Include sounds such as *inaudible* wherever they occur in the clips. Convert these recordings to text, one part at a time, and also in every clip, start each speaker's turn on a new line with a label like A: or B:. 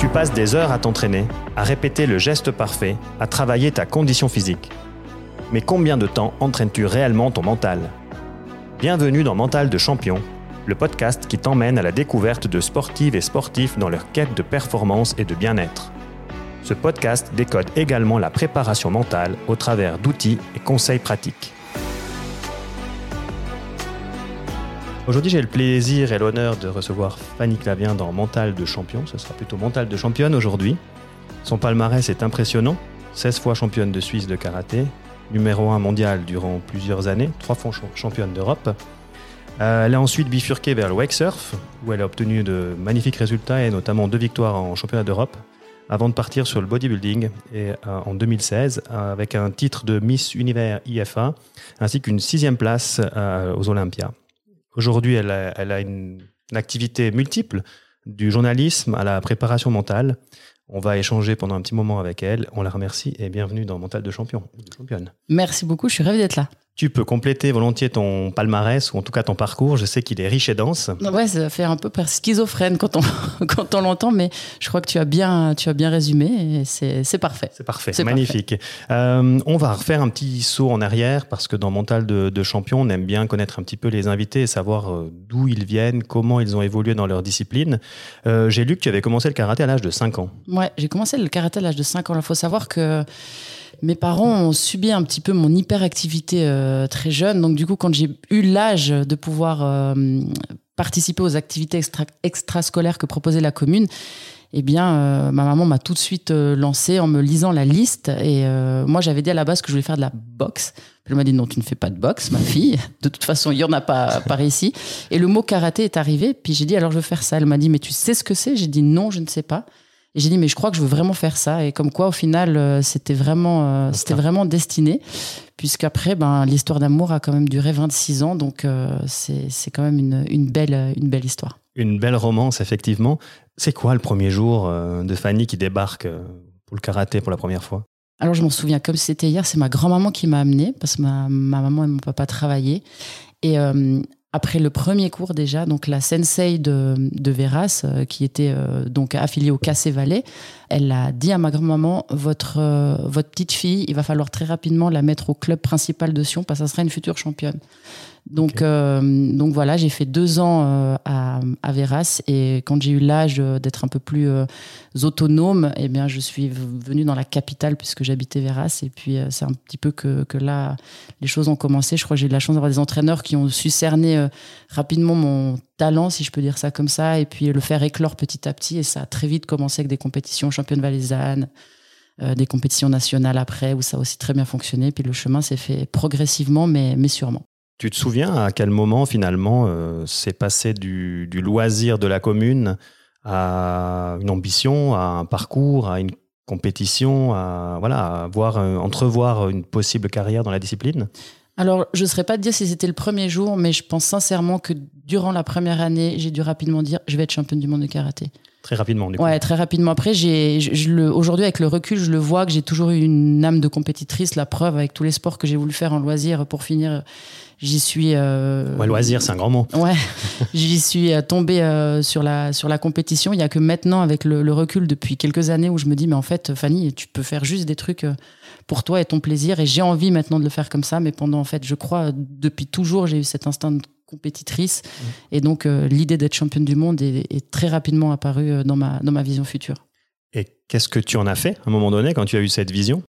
A: Tu passes des heures à t'entraîner, à répéter le geste parfait, à travailler ta condition physique. Mais combien de temps entraînes-tu réellement ton mental? Bienvenue dans Mental de Champion, le podcast qui t'emmène à la découverte de sportives et sportifs dans leur quête de performance et de bien-être. Ce podcast décode également la préparation mentale au travers d'outils et conseils pratiques. Aujourd'hui, j'ai le plaisir et l'honneur de recevoir Fanny Clavien dans Mental de Champion. Ce sera plutôt Mental de Championne aujourd'hui. Son palmarès est impressionnant. 16 fois championne de Suisse de karaté, numéro 1 mondial durant plusieurs années, 3 fois championne d'Europe. Euh, elle a ensuite bifurqué vers le wake surf, où elle a obtenu de magnifiques résultats et notamment deux victoires en championnat d'Europe, avant de partir sur le bodybuilding et, euh, en 2016 avec un titre de Miss Univers IFA, ainsi qu'une sixième place euh, aux Olympias. Aujourd'hui, elle a, une, activité multiple, du journalisme à la préparation mentale. On va échanger pendant un petit moment avec elle. On la remercie et bienvenue dans Mental de champion.
B: Merci beaucoup, je suis ravie d'être là.
A: Tu peux compléter volontiers ton palmarès ou en tout cas ton parcours. Je sais qu'il est riche et dense.
B: Ouais, ça fait un peu schizophrène quand on, *laughs* quand on l'entend, mais je crois que tu as bien, tu as bien résumé et c'est parfait.
A: C'est parfait, c'est magnifique. Euh, on va refaire un petit saut en arrière parce que dans Mental de, de, Champion, on aime bien connaître un petit peu les invités et savoir euh, d'où ils viennent, comment ils ont évolué dans leur discipline. Euh, j'ai lu que tu avais commencé le karaté à l'âge de 5 ans.
B: Ouais, j'ai commencé le karaté à l'âge de 5 ans. Il faut savoir que mes parents ont subi un petit peu mon hyperactivité euh, très jeune. Donc, du coup, quand j'ai eu l'âge de pouvoir euh, participer aux activités extra extrascolaires que proposait la commune, eh bien, euh, ma maman m'a tout de suite lancé en me lisant la liste. Et moi, j'avais dit à la base que je voulais faire de la boxe. Elle m'a dit non, tu ne fais pas de boxe, ma fille. De toute façon, il y en a pas par ici. Et le mot karaté est arrivé. Puis j'ai dit alors je veux faire ça. Elle m'a dit mais tu sais ce que c'est? J'ai dit non, je ne sais pas. Et j'ai dit, mais je crois que je veux vraiment faire ça. Et comme quoi, au final, euh, c'était vraiment, euh, c'était vraiment destiné. Puisqu'après, ben, l'histoire d'amour a quand même duré 26 ans. Donc, euh, c'est quand même une, une, belle, une belle histoire.
A: Une belle romance, effectivement. C'est quoi le premier jour de Fanny qui débarque pour le karaté pour la première fois?
B: Alors je m'en souviens comme c'était hier, c'est ma grand-maman qui m'a amenée parce que ma, ma, maman et mon papa travaillaient. Et après le premier cours déjà, donc la sensei de, de Veras, euh, qui était euh, donc affiliée au Cassé Valais, elle a dit à ma grand-maman votre euh, votre petite fille, il va falloir très rapidement la mettre au club principal de Sion parce que ça sera une future championne. Donc, euh, donc voilà, j'ai fait deux ans euh, à, à Veras et quand j'ai eu l'âge d'être un peu plus euh, autonome, eh bien, je suis venue dans la capitale puisque j'habitais Veras et puis c'est un petit peu que, que, là, les choses ont commencé. Je crois que j'ai eu la chance d'avoir des entraîneurs qui ont su cerner rapidement mon talent, si je peux dire ça comme ça, et puis le faire éclore petit à petit et ça a très vite commencé avec des compétitions championnes valaisannes. des compétitions nationales après où ça a aussi très bien fonctionné. Puis le chemin s'est fait progressivement, mais, mais sûrement.
A: Tu te souviens à quel moment finalement euh, c'est passé du, loisir de la commune à une ambition, à un parcours, à une compétition, à voilà, voir, entrevoir une possible carrière dans la discipline?
B: Alors, je ne saurais pas te dire si c'était le premier jour, mais je pense sincèrement que durant la première année, j'ai dû rapidement dire je vais être championne du monde de karaté.
A: Très rapidement, du coup.
B: Ouais, très rapidement. Après, j'ai, aujourd'hui, avec le recul, je le vois que j'ai toujours eu une âme de compétitrice. La preuve, avec tous les sports que j'ai voulu faire en loisir pour finir, j'y suis.
A: Euh, ouais, loisir, c'est un grand mot.
B: Ouais, *laughs* j'y suis euh, tombée euh, sur la sur la compétition. Il y a que maintenant, avec le, le, recul depuis quelques années, où je me dis, mais en fait, Fanny, tu peux faire juste des trucs pour toi et ton plaisir. Et j'ai envie maintenant de le faire comme ça. Mais pendant, en fait, je crois, depuis toujours, j'ai eu cet instinct de compétitrice. Mmh. Et donc, l'idée d'être championne du monde est, est, très rapidement apparue dans ma dans ma vision future.
A: Et qu'est-ce que tu en as fait à un moment donné quand tu as eu cette vision?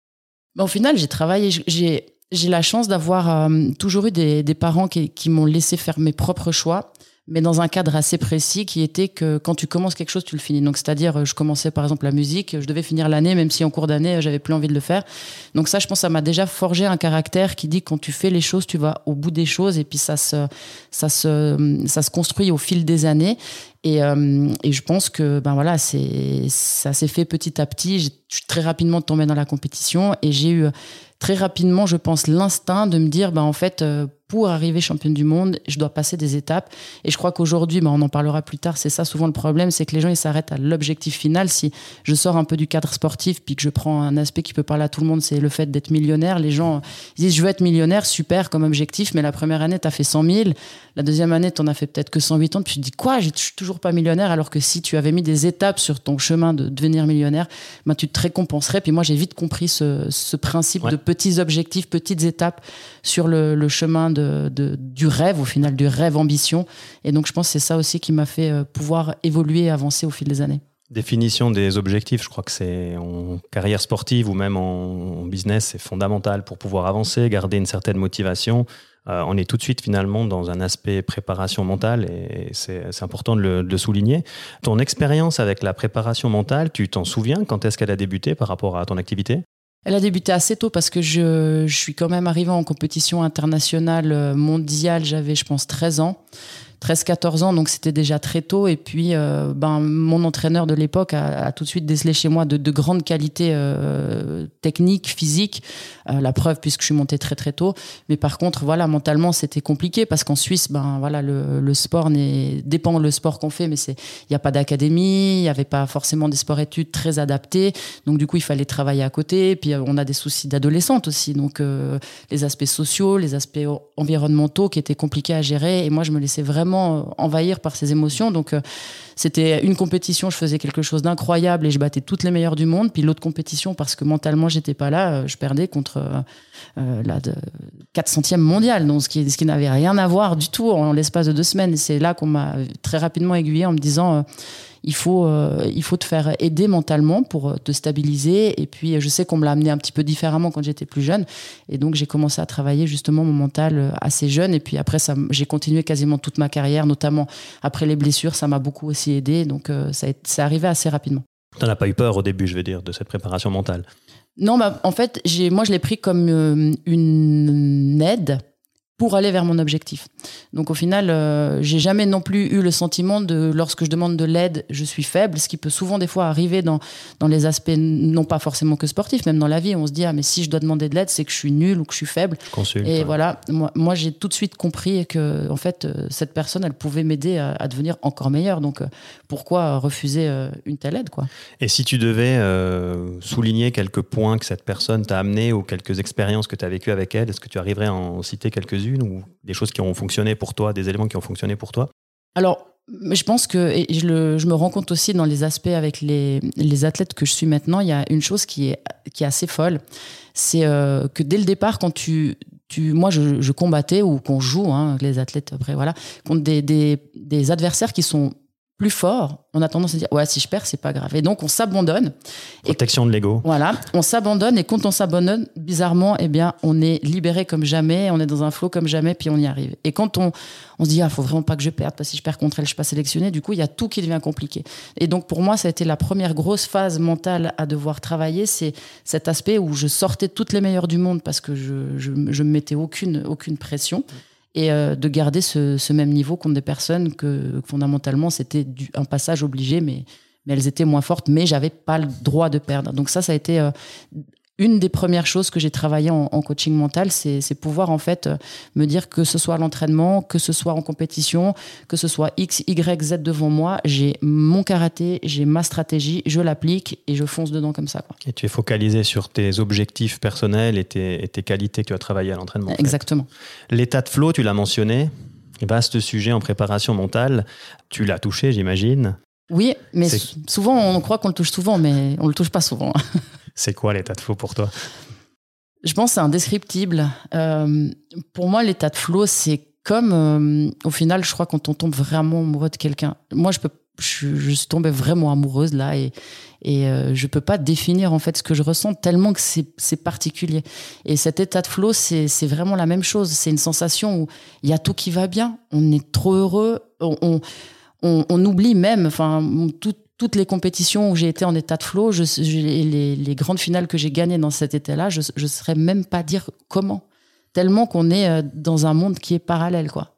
B: Ben, Au final, j'ai travaillé. J'ai j'ai la chance d'avoir euh, toujours eu des, des parents qui, qui m'ont laissé faire mes propres choix mais dans un cadre assez précis qui était que quand tu commences quelque chose, tu le finis. Donc, c'est-à-dire, je commençais par exemple la musique, je devais finir l'année, même si en cours d'année, j'avais plus envie de le faire. Donc, ça, je pense, ça m'a déjà forgé un caractère qui dit quand tu fais les choses, tu vas au bout des choses et puis ça se, ça se, ça se construit au fil des années. Et, euh, et je pense que ben voilà, ça s'est fait petit à petit. Je suis très rapidement tombée dans la compétition et j'ai eu très rapidement, je pense, l'instinct de me dire, ben en fait, euh, pour arriver championne du monde, je dois passer des étapes. Et je crois qu'aujourd'hui, bah, on en parlera plus tard, c'est ça souvent le problème, c'est que les gens ils s'arrêtent à l'objectif final. Si je sors un peu du cadre sportif, puis que je prends un aspect qui peut parler à tout le monde, c'est le fait d'être millionnaire. Les gens disent je veux être millionnaire, super comme objectif, mais la première année, tu as fait 100 000. La deuxième année, tu en as fait peut-être que 108 ans. Puis tu te dis quoi, je suis toujours pas millionnaire, alors que si tu avais mis des étapes sur ton chemin de devenir millionnaire, bah, tu te récompenserais. Puis moi, j'ai vite compris ce, principe de petits objectifs, petites étapes sur le, chemin de, du rêve, au final, du rêve ambition. Et donc, je pense que c'est ça aussi qui m'a fait euh, pouvoir évoluer et avancer au fil des années.
A: Définition des objectifs, je crois que c'est en carrière sportive ou même en, business, c'est fondamental pour pouvoir avancer, garder une certaine motivation. Euh, on est tout de suite finalement dans un aspect préparation mentale et c'est important de de le, souligner. Ton expérience avec la préparation mentale, tu t'en souviens? Quand est-ce qu'elle a débuté par rapport à ton activité?
B: Elle a débuté assez tôt parce que je, suis quand même arrivée en compétition internationale euh, mondiale, j'avais je pense 13 ans. 13-14 ans, donc c'était déjà très tôt. Et puis, euh, ben, mon entraîneur de l'époque a, tout de suite décelé chez moi de, de grandes qualités euh, techniques, physiques. Euh, la preuve, puisque je suis montée très très tôt. Mais par contre, voilà, mentalement, c'était compliqué parce qu'en Suisse, ben voilà, le, le sport dépend le sport qu'on fait, mais c'est il n'y a pas d'académie, il n'y avait pas forcément des sports-études très adaptés. Donc du coup, il fallait travailler à côté. Puis on a des soucis d'adolescente aussi, donc les aspects sociaux, les aspects environnementaux qui étaient compliqués à gérer. Et moi, je me laissais vraiment euh, envahir par ses émotions. Donc, euh, c'était une compétition, je faisais quelque chose d'incroyable et je battais toutes les meilleures du monde. Puis l'autre compétition, parce que mentalement, j'étais pas là, euh, je perdais contre la 400e mondiale, donc ce qui, ce qui n'avait rien à voir du tout en l'espace de deux semaines. C'est là qu'on m'a très rapidement aiguillé en me disant il faut, euh, il faut te faire aider mentalement pour euh, te stabiliser. Et puis, je sais qu'on me l'a amené un petit peu différemment quand j'étais plus jeune. Et donc, j'ai commencé à travailler justement mon mental euh, assez jeune. Et puis après, j'ai continué quasiment toute ma carrière, notamment après les blessures. Ça m'a beaucoup aussi aidé. Donc, ça c'est arrivé assez rapidement.
A: Tu n'en as pas eu peur au début, je veux dire, de cette préparation mentale?
B: Non, bah, en fait, moi, je l'ai pris comme une aide pour aller vers mon objectif. Donc au final, euh, j'ai jamais non plus eu le sentiment de lorsque je demande de l'aide, je suis faible, ce qui peut souvent des fois arriver dans dans les aspects non pas forcément que sportifs, même dans la vie, on se dit ah mais si je dois demander de l'aide, c'est que je suis nul ou que je suis faible. et voilà, moi, moi j'ai tout de suite compris que en fait euh, cette personne, elle pouvait m'aider à, devenir encore meilleur. Donc euh, pourquoi refuser une telle aide quoi?
A: Et si tu devais souligner quelques points que cette personne t'a amené ou quelques expériences que tu as vécues avec elle, est-ce que tu arriverais à en citer quelques-unes? Ou des choses qui ont fonctionné pour toi, des éléments qui ont fonctionné pour toi?
B: Alors, je pense que, et je, me rends compte aussi dans les aspects avec les, les, athlètes que je suis maintenant, il y a une chose qui est, qui est assez folle. C'est euh, que dès le départ, quand tu, tu, moi, je, je combattais ou qu'on joue, hein, les athlètes après, voilà, contre des, des adversaires qui sont plus forts, on a tendance à dire ouais si je perds c'est pas grave. Et donc on s'abandonne.
A: Protection de l'ego.
B: voilà. On s'abandonne. Et quand on s'abandonne bizarrement eh bien on est libéré comme jamais. On est dans un flot comme jamais puis on y arrive. Et quand on on se dit ah faut vraiment pas que je perde parce que si je perds contre elle je suis pas sélectionné du coup il y a tout qui devient compliqué. Et donc pour moi ça a été la première grosse phase mentale à devoir travailler c'est cet aspect où je sortais toutes les meilleures du monde parce que je je, je me mettais aucune aucune pression et euh, de garder ce, même niveau contre des personnes que fondamentalement c'était un passage obligé, mais, elles étaient moins fortes, mais j'avais pas le droit de perdre. Donc ça, ça a été euh, une des premières choses que j'ai travaillé en, coaching mental, c'est pouvoir en fait me dire que ce soit à l'entraînement, que ce soit en compétition, que ce soit X, Y, Z devant moi, j'ai mon karaté, j'ai ma stratégie, je l'applique et je fonce dedans comme ça. Quoi.
A: Et tu es focalisé sur tes objectifs personnels et tes, qualités que tu as travaillé à l'entraînement.
B: Exactement.
A: L'état de flow, tu l'as mentionné, vaste sujet en préparation mentale. Tu l'as touché, j'imagine.
B: Oui, mais souvent on croit qu'on le touche souvent, mais on le touche pas souvent. *laughs*
A: C'est quoi l'état de flow pour toi?
B: Je pense que c'est indescriptible. Euh, pour moi, l'état de flow, c'est comme, euh, au final, je crois, quand on tombe vraiment amoureux de quelqu'un. Moi, je peux je, suis tombée vraiment amoureuse là et, et euh, je peux pas définir en fait ce que je ressens tellement que c'est particulier. Et cet état de flow, c'est vraiment la même chose. C'est une sensation où il y a tout qui va bien, on est trop heureux, on, on, oublie même, enfin, tout, toutes les compétitions où j'ai été en état de flow, les, grandes finales que j'ai gagnées dans cet état-là, je ne saurais même pas dire comment. Tellement qu'on est euh, dans un monde qui est parallèle, quoi.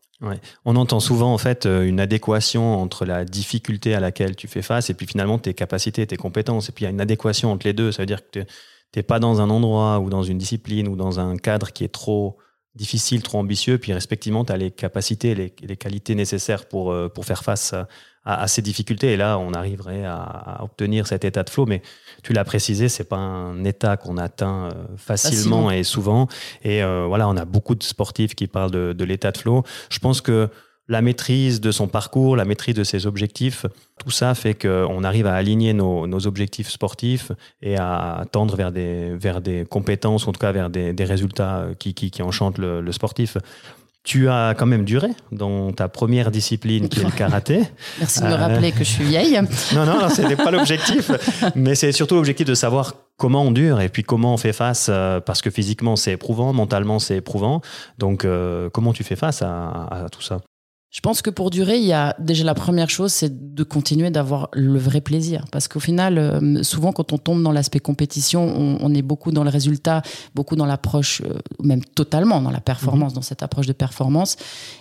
A: On entend souvent en fait euh, une adéquation entre la difficulté à laquelle tu fais face et puis finalement tes capacités, tes compétences. Et puis il y a une adéquation entre les deux. Ça veut dire que tu n'es pas dans un endroit ou dans une discipline ou dans un cadre qui est trop difficile, trop ambitieux, puis respectivement, tu as les capacités, les, les, qualités nécessaires pour, euh, pour faire face à, ces difficultés. Et là, on arriverait à, obtenir cet état de flow. Mais tu l'as précisé, c'est pas un état qu'on atteint euh, facilement, et souvent. Et euh, voilà, on a beaucoup de sportifs qui parlent de, de l'état de flow. Je pense que la maîtrise de son parcours, la maîtrise de ses objectifs, tout ça fait qu'on arrive à aligner nos, objectifs sportifs et à tendre vers des, vers des compétences, en tout cas vers des, résultats qui, qui, enchantent le, sportif. Tu as quand même duré dans ta première discipline qui est le karaté. *laughs*
B: Merci de me rappeler que je suis vieille. *laughs*
A: non, non, ce n'était pas l'objectif. Mais c'est surtout l'objectif de savoir comment on dure et puis comment on fait face, euh, parce que physiquement c'est éprouvant, mentalement c'est éprouvant. Donc euh, comment tu fais face à tout ça?
B: Je pense que pour durer, il y a déjà la première chose, c'est de continuer d'avoir le vrai plaisir. Parce qu'au final, euh, souvent quand on tombe dans l'aspect compétition, on, est beaucoup dans le résultat, beaucoup dans l'approche, euh, même totalement dans la performance, mhm. dans cette approche de performance.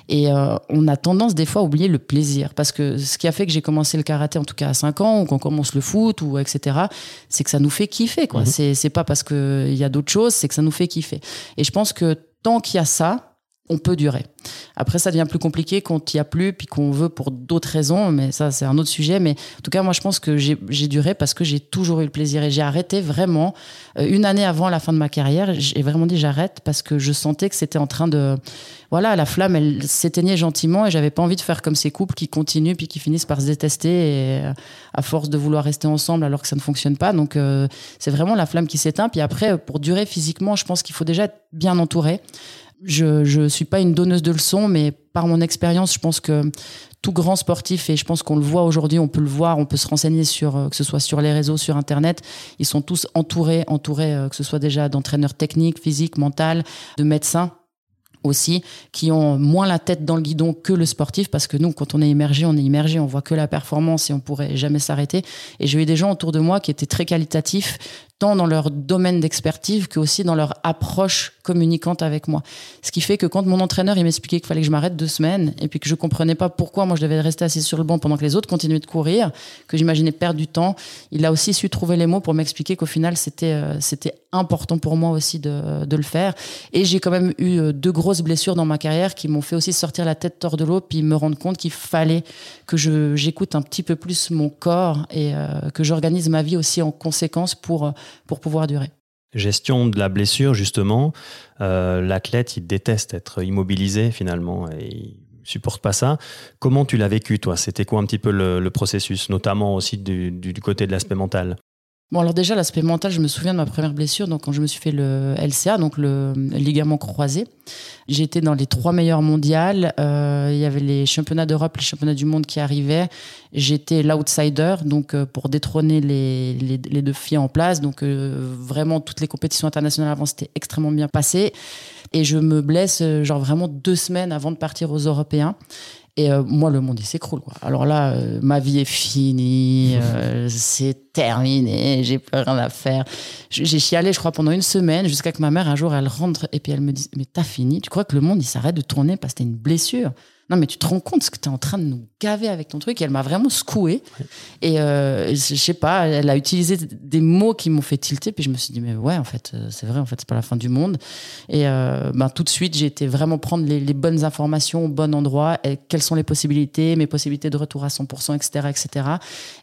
B: Et euh, on a tendance des fois à oublier le plaisir. Parce que ce qui a fait que j'ai commencé le karaté, en tout cas à 5 ans, ou qu'on commence le foot, ou etc., c'est que ça nous fait kiffer. quoi. Mhm. C'est pas parce qu'il y a d'autres choses, c'est que ça nous fait kiffer. Et je pense que tant qu'il y a ça, on peut durer. Après, ça devient plus compliqué quand il n'y a plus, puis qu'on veut pour d'autres raisons, mais ça, c'est un autre sujet. Mais en tout cas, moi, je pense que j'ai duré parce que j'ai toujours eu le plaisir et j'ai arrêté vraiment. Euh, une année avant la fin de ma carrière, j'ai vraiment dit j'arrête parce que je sentais que c'était en train de. Voilà, la flamme, elle s'éteignait gentiment et j'avais pas envie de faire comme ces couples qui continuent puis qui finissent par se détester euh, à force de vouloir rester ensemble alors que ça ne fonctionne pas. Donc, euh, c'est vraiment la flamme qui s'éteint. Puis après, pour durer physiquement, je pense qu'il faut déjà être bien entouré je ne suis pas une donneuse de leçons, mais par mon expérience, je pense que tout grand sportif, et je pense qu'on le voit aujourd'hui, on peut le voir, on peut se renseigner sur, euh, que ce soit sur les réseaux, sur Internet, ils sont tous entourés, entourés, euh, que ce soit déjà d'entraîneurs techniques, physiques, mentaux, de médecins aussi, qui ont moins la tête dans le guidon que le sportif, parce que nous, quand on est immergé, on est immergé, on voit que la performance et on pourrait jamais s'arrêter. Et j'ai eu des gens autour de moi qui étaient très qualitatifs, tant dans leur domaine d'expertise que aussi dans leur approche communicante avec moi. Ce qui fait que quand mon entraîneur il m'expliquait qu'il fallait que je m'arrête deux semaines et puis que je comprenais pas pourquoi moi je devais rester assis sur le banc pendant que les autres continuaient de courir, que j'imaginais perdre du temps, il a aussi su trouver les mots pour m'expliquer qu'au final c'était euh, c'était important pour moi aussi de, de le faire. Et j'ai quand même eu euh, deux grosses blessures dans ma carrière qui m'ont fait aussi sortir la tête hors de l'eau puis me rendre compte qu'il fallait que je j'écoute un petit peu plus mon corps et euh, que j'organise ma vie aussi en conséquence pour pour pouvoir durer.
A: Gestion de la blessure, justement. Euh, l'athlète, il déteste être immobilisé finalement et il supporte pas ça. Comment tu l'as vécu, toi? C'était quoi un petit peu le, processus, notamment aussi du côté de l'aspect mental?
B: Bon, alors déjà, l'aspect mental, je me souviens de ma première blessure, donc quand je me suis fait le LCA, donc le ligament croisé. J'étais dans les trois meilleurs mondiales. Euh, il y avait les championnats d'Europe, les championnats du monde qui arrivaient. J'étais l'outsider, donc euh, pour détrôner les, les, les, deux filles en place. Donc euh, vraiment, toutes les compétitions internationales avant, c'était extrêmement bien passé. Et je me blesse, euh, genre vraiment deux semaines avant de partir aux Européens. Et euh, moi, le monde, il s'écroule. Alors là, euh, ma vie est finie, euh, *laughs* c'est terminé, j'ai plus rien à faire. J'ai chialé, je crois, pendant une semaine, jusqu'à que ma mère, un jour, elle rentre et puis elle me dit Mais t'as fini? Tu crois que le monde, il s'arrête de tourner parce que t'as une blessure? Non, mais tu te rends compte ce que tu es en train de nous gaver avec ton truc. Et elle m'a vraiment secoué. Et euh, je sais pas, elle a utilisé des mots qui m'ont fait tilter. Puis je me suis dit, mais ouais, en fait, euh, c'est vrai, en fait, c'est pas la fin du monde. Et euh, ben, tout de suite, j'ai été vraiment prendre les, bonnes informations au bon endroit. Et quelles sont les possibilités, mes possibilités de retour à 100%, etc., etc.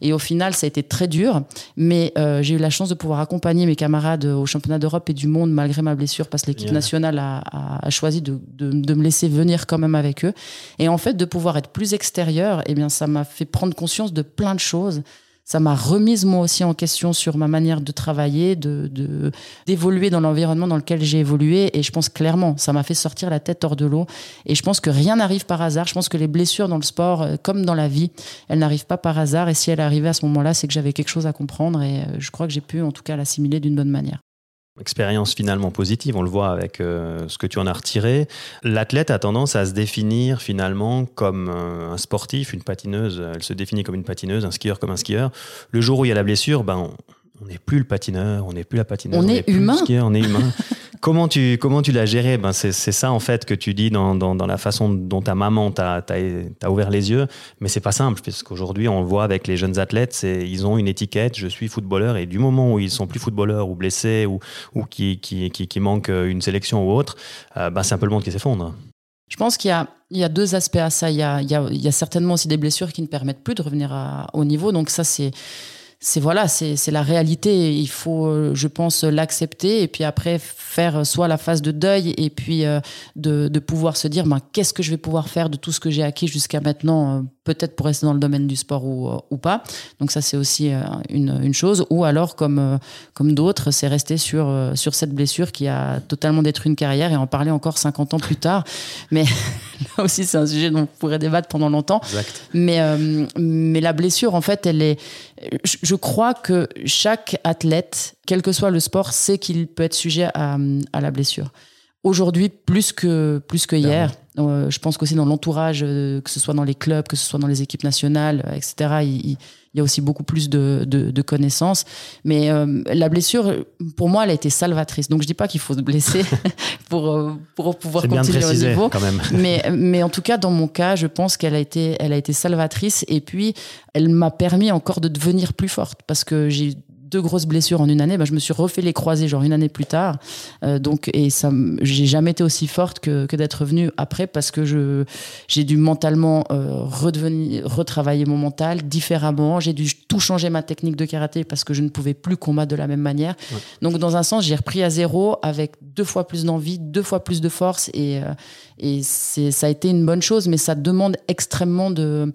B: Et au final, ça a été très dur. Mais euh, j'ai eu la chance de pouvoir accompagner mes camarades au championnat d'Europe et du monde malgré ma blessure parce que l'équipe nationale a, a, choisi de, de, de me laisser venir quand même avec eux. Et en fait, de pouvoir être plus extérieur, eh bien, ça m'a fait prendre conscience de plein de choses. Ça m'a remise moi aussi en question sur ma manière de travailler, de d'évoluer dans l'environnement dans lequel j'ai évolué. Et je pense clairement, ça m'a fait sortir la tête hors de l'eau. Et je pense que rien n'arrive par hasard. Je pense que les blessures dans le sport, euh, comme dans la vie, elles n'arrivent pas par hasard. Et si elles arrivaient à ce moment-là, c'est que j'avais quelque chose à comprendre. Et euh, je crois que j'ai pu, en tout cas, l'assimiler d'une bonne manière
A: expérience finalement positive, on le voit avec euh, ce que tu en as retiré. L'athlète a tendance à se définir finalement comme un sportif, une patineuse, elle se définit comme une patineuse, un skieur comme un skieur. Le jour où il y a la blessure, ben, n'est plus le patineur, on n'est plus la patineuse.
B: On, est humain.
A: on est humain. *laughs* comment tu, comment tu l'as géré? Ben c'est, ça en fait que tu dis dans, dans, dans la façon dont ta maman t'a, t'a, ouvert les yeux. Mais c'est pas simple, parce qu'aujourd'hui, on le voit avec les jeunes athlètes, ils ont une étiquette, je suis footballeur, et du moment où ils sont plus footballeurs ou blessés ou, ou qui, qui, qui, qui manquent une sélection ou autre, euh, ben c'est un peu le monde qui s'effondre.
B: Je pense qu'il y a, il y a deux aspects à ça. Il y a, il y a, il y a certainement aussi des blessures qui ne permettent plus de revenir à, au niveau. Donc ça, c'est c'est voilà, c'est la réalité. Il faut, euh, je pense, l'accepter et puis après faire soit la phase de deuil et puis euh, de, de, pouvoir se dire, ben, qu'est-ce que je vais pouvoir faire de tout ce que j'ai acquis jusqu'à maintenant, euh, peut-être pour rester dans le domaine du sport ou, ou pas. Donc ça, c'est aussi une, une, chose. Ou alors, comme, comme d'autres, c'est rester sur, sur cette blessure qui a totalement détruit une carrière et en parler encore 50 ans plus tard. *laughs* Mais *laughs* là aussi, c'est un sujet dont on pourrait débattre pendant longtemps. Mais, mais la blessure, en fait, elle est je crois que chaque athlète, quel que soit le sport, sait qu'il peut être sujet à, la blessure. Aujourd'hui, plus que, plus que hier, euh, je pense qu'aussi dans l'entourage, euh, que ce soit dans les clubs, que ce soit dans les équipes nationales, euh, etc., il, y a aussi beaucoup plus de, de, connaissances. Mais la blessure, pour moi, elle a été salvatrice. Donc je dis pas qu'il faut se blesser *laughs* pour, pour pouvoir continuer
A: au
B: niveau.
A: Quand même. *laughs*
B: mais, mais en tout cas, dans mon cas, je pense qu'elle a été, elle a été salvatrice. Et puis, elle m'a permis encore de devenir plus forte parce que j'ai deux grosses blessures en une année, bah, je me suis refait les croisés genre une année plus tard. Euh, donc et ça, j'ai jamais été aussi forte que, que d'être revenue après parce que je j'ai dû mentalement euh, redevenir, retravailler mon mental différemment. J'ai dû tout changer ma technique de karaté parce que je ne pouvais plus combattre de la même manière. Donc dans un sens, j'ai repris à zéro avec deux fois plus d'envie, deux fois plus de force et euh, et c'est ça a été une bonne chose, mais ça demande extrêmement de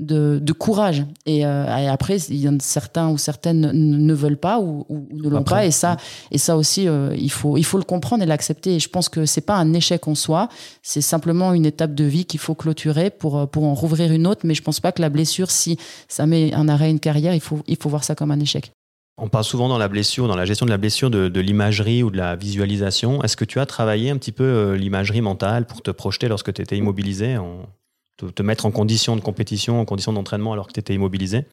B: de, courage. Et, euh, après, il y en a certains ou certaines ne veulent pas ou, ne l'ont pas. Et ça, et ça aussi, euh, il, faut, il faut le comprendre et l'accepter. Et je pense que c'est pas un échec en soi, c'est simplement une étape de vie qu'il faut clôturer pour, euh, pour en rouvrir une autre. Mais je pense pas que la blessure, si ça met un arrêt à une carrière, il faut, il faut voir ça comme un échec.
A: On parle souvent dans la blessure, dans la gestion de la blessure, de, de l'imagerie ou de la visualisation. Est-ce que tu as travaillé un petit peu l'imagerie mentale pour te projeter lorsque tu étais immobilisé en te, mettre en condition de compétition, en condition d'entraînement alors que tu étais immobilisé?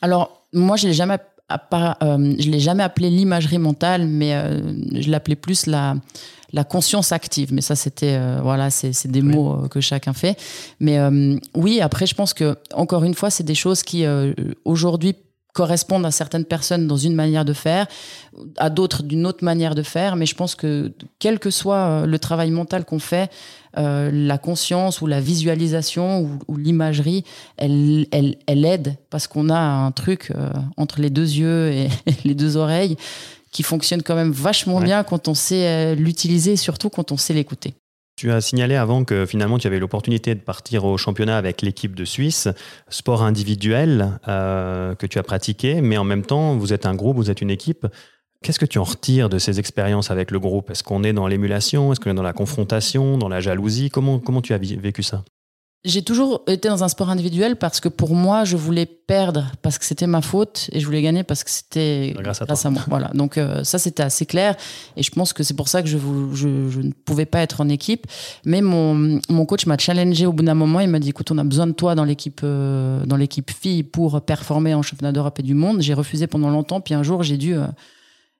B: Alors, moi, je ne l'ai jamais, euh, l'ai jamais appelé l'imagerie mentale, mais euh, je l'appelais plus la, la conscience active. Mais ça, c'était euh, voilà, c'est des mots que chacun fait. Mais oui, après, je pense que encore une fois, c'est des choses qui aujourd'hui correspondent à certaines personnes dans une manière de faire, à d'autres d'une autre manière de faire. Mais je pense que quel que soit le travail mental qu'on fait, euh, la conscience ou la visualisation ou, l'imagerie, elle, elle, elle, aide parce qu'on a un truc euh, entre les deux yeux et, *laughs* les deux oreilles qui fonctionne quand même vachement bien quand on sait euh, l'utiliser, surtout quand on sait l'écouter.
A: Tu as signalé avant que finalement tu avais l'opportunité de partir au championnat avec l'équipe de Suisse, sport individuel que tu as pratiqué, mais en même temps vous êtes un groupe, vous êtes une équipe. Qu'est-ce que tu en retires de ces expériences avec le groupe? Est-ce qu'on est dans l'émulation? Est-ce qu'on est dans la confrontation, dans la jalousie? Comment, comment tu as vécu ça?
B: J'ai toujours été dans un sport individuel parce que pour moi, je voulais perdre parce que c'était ma faute et je voulais gagner parce que c'était
A: grâce,
B: à, moi. Voilà. Donc euh, ça, c'était assez clair et je pense que c'est pour ça que je, je, ne pouvais pas être en équipe. Mais mon, mon coach m'a challengé au bout d'un moment. Il m'a dit, écoute, on a besoin de toi dans l'équipe euh, dans l'équipe fille pour performer en championnat d'Europe et du monde. J'ai refusé pendant longtemps. Puis un jour, j'ai dû euh,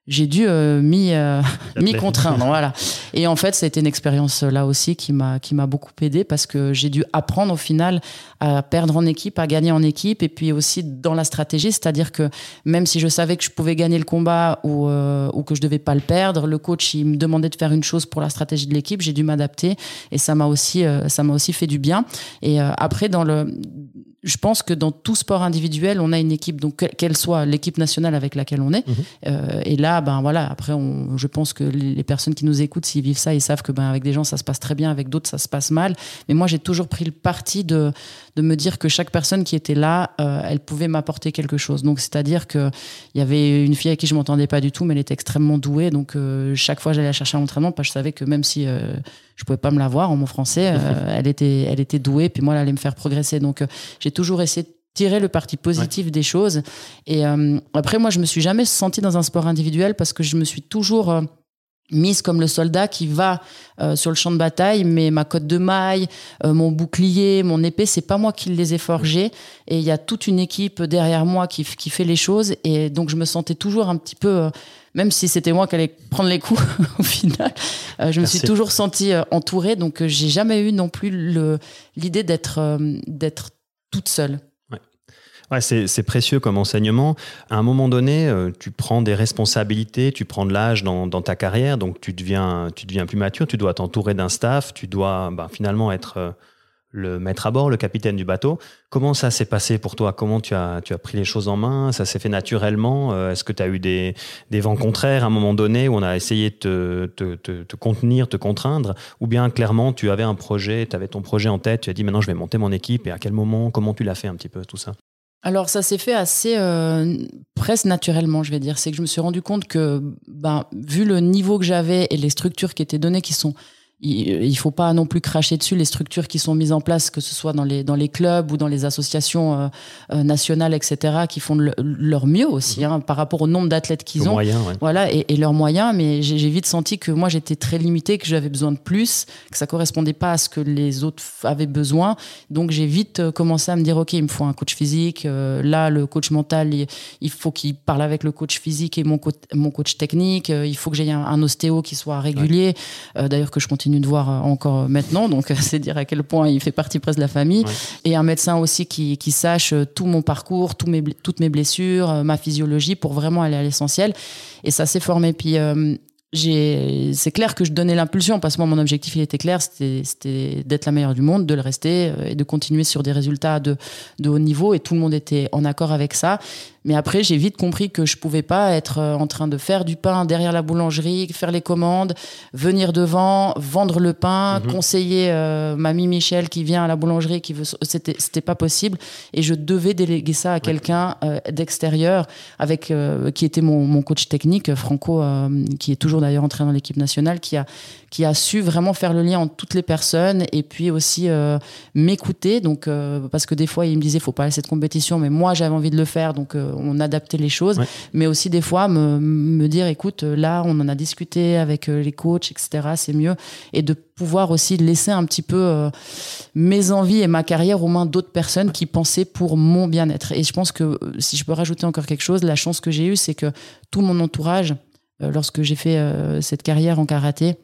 B: j'ai dû euh, m'y euh, *laughs* contraindre voilà. *laughs* Et en fait ça a été une expérience euh, là aussi qui m'a qui m'a beaucoup aidé parce que j'ai dû apprendre au final à perdre en équipe à gagner en équipe et puis aussi dans la stratégie. C'est-à-dire que même si je savais que je pouvais gagner le combat ou euh, ou que je devais pas le perdre le coach il me demandait de faire une chose pour la stratégie de l'équipe. J'ai dû m'adapter et ça m'a aussi ça m'a aussi fait du bien. Et après dans le je pense que dans tout sport individuel, on a une équipe, donc qu'elle soit l'équipe nationale avec laquelle on est. Mhm. Euh, et là, ben voilà, après, on, je pense que les personnes qui nous écoutent, s'ils vivent ça, ils savent que ben avec des gens ça se passe très bien, avec d'autres ça se passe mal. Mais moi, j'ai toujours pris le parti de de me dire que chaque personne qui était là, euh, elle pouvait m'apporter quelque chose. Donc c'est-à-dire que il y avait une fille avec qui je m'entendais pas du tout, mais elle était extrêmement douée. Donc euh, chaque fois, j'allais la chercher à l'entraînement parce que je savais que même si je pouvais pas me la voir en mon français. Euh, *laughs* elle était, elle était douée, puis moi, elle allait me faire progresser. Donc, euh, j'ai toujours essayé de tirer le parti positif des choses. Et euh, après, moi, je me suis jamais sentie dans un sport individuel parce que je me suis toujours mise comme le soldat qui va euh, sur le champ de bataille, mais ma cotte de maille, euh, mon bouclier, mon épée, c'est pas moi qui les ai forgés. Et il y a toute une équipe derrière moi qui, qui, fait les choses. Et donc je me sentais toujours un petit peu, euh, même si c'était moi qui allais prendre les coups *laughs* au final, je me suis toujours sentie entourée. Donc j'ai jamais eu non plus l'idée d'être d'être toute seule
A: c'est précieux comme enseignement. À un moment donné, euh, tu prends des responsabilités, tu prends de l'âge dans, ta carrière, donc tu deviens, tu deviens plus mature, tu dois t'entourer d'un staff, tu dois ben, finalement être euh, le maître à bord, le capitaine du bateau. Comment ça s'est passé pour toi? Comment tu as, pris les choses en main? Ça s'est fait naturellement? Euh, Est-ce que tu as eu des, vents contraires à un moment donné où on a essayé de te, te, contenir, te contraindre? Ou bien clairement, tu avais un projet, tu avais ton projet en tête, tu as dit maintenant je vais monter mon équipe et à quel moment? Comment tu l'as fait un petit peu tout ça?
B: Alors ça s'est fait assez euh, presque naturellement, je vais dire. C'est que je me suis rendu compte que, ben, vu le niveau que j'avais et les structures qui étaient données, qui sont il faut pas non plus cracher dessus les structures qui sont mises en place, que ce soit dans les, dans les clubs ou dans les associations euh, euh, nationales, etc., qui font leur mieux aussi mhm. hein, par rapport au nombre d'athlètes qu'ils ont.
A: Moyens,
B: Voilà, et, leurs moyens. Mais j'ai vite senti que moi, j'étais très limitée, que j'avais besoin de plus, que ça correspondait pas à ce que les autres avaient besoin. Donc, j'ai vite euh, commencé à me dire, OK, il me faut un coach physique. là, le coach mental, il, faut qu'il parle avec le coach physique et mon, mon coach technique. il faut que j'aie un, ostéo qui soit régulier. D'ailleurs, que je continue de voir euh, encore maintenant, donc *laughs* c'est dire à quel point il fait partie presque de la famille. Et un médecin aussi qui, qui sache euh, tout mon parcours, tout mes, toutes mes blessures, euh, ma physiologie pour vraiment aller à l'essentiel. Et ça s'est formé. Puis c'est clair que je donnais l'impulsion parce que moi mon objectif il était clair c'était d'être la meilleure du monde de le rester et de continuer sur des résultats de, de haut niveau et tout le monde était en accord avec ça mais après, j'ai vite compris que je pouvais pas être euh, en train de faire du pain derrière la boulangerie, faire les commandes, venir devant, vendre le pain, mhm. conseiller euh, mamie Michel qui vient à la boulangerie, qui veut. C'était, c'était pas possible. Et je devais déléguer ça à quelqu'un euh, d'extérieur, avec qui était mon, mon, coach technique, Franco, qui est toujours d'ailleurs entré dans l'équipe nationale, qui a qui a su vraiment faire le lien entre toutes les personnes et puis aussi m'écouter. Donc parce que des fois, il me disait, faut pas aller à cette compétition, mais moi j'avais envie de le faire, donc on adaptait les choses, mais aussi des fois me, me, dire, écoute, là, on en a discuté avec euh, les coachs, etc. C'est mieux, et de pouvoir aussi laisser un petit peu euh, mes envies et ma carrière aux mains d'autres personnes qui pensaient pour mon bien-être. Et je pense que euh, si je peux rajouter encore quelque chose, la chance que j'ai eue, c'est que tout mon entourage, lorsque j'ai fait cette carrière en karaté,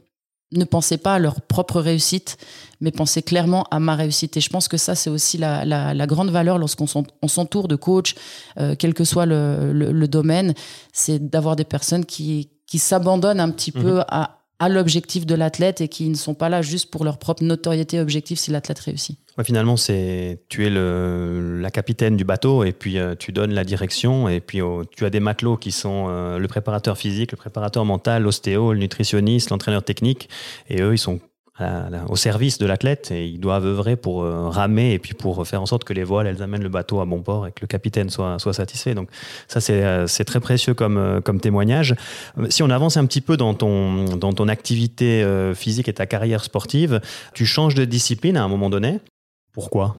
B: ne pensaient pas à leur propre réussite, mais pensaient clairement à ma réussite. Et je pense que ça, c'est aussi la, la, grande valeur lorsqu'on s'entoure de coachs, euh, quel que soit le, le, domaine, c'est d'avoir des personnes qui, qui s'abandonnent un petit peu mhm. à, à l'objectif de l'athlète et qui ne sont pas là juste pour leur propre notoriété et objectif si l'athlète réussit.
A: finalement, c'est tu es le, la capitaine du bateau et puis euh, tu donnes la direction et puis oh, tu as des matelots qui sont euh, le préparateur physique, le préparateur mental, l'ostéo, le nutritionniste, l'entraîneur technique et eux, ils sont au service de l'athlète et ils doivent œuvrer pour euh, ramer et puis pour faire en sorte que les voiles elles amènent le bateau à bon port et que le capitaine soit, soit satisfait. Donc ça c'est euh, très précieux comme, euh, comme témoignage. Si on avance un petit peu dans ton, dans ton activité physique et ta carrière sportive, tu changes de discipline à un moment donné? Pourquoi?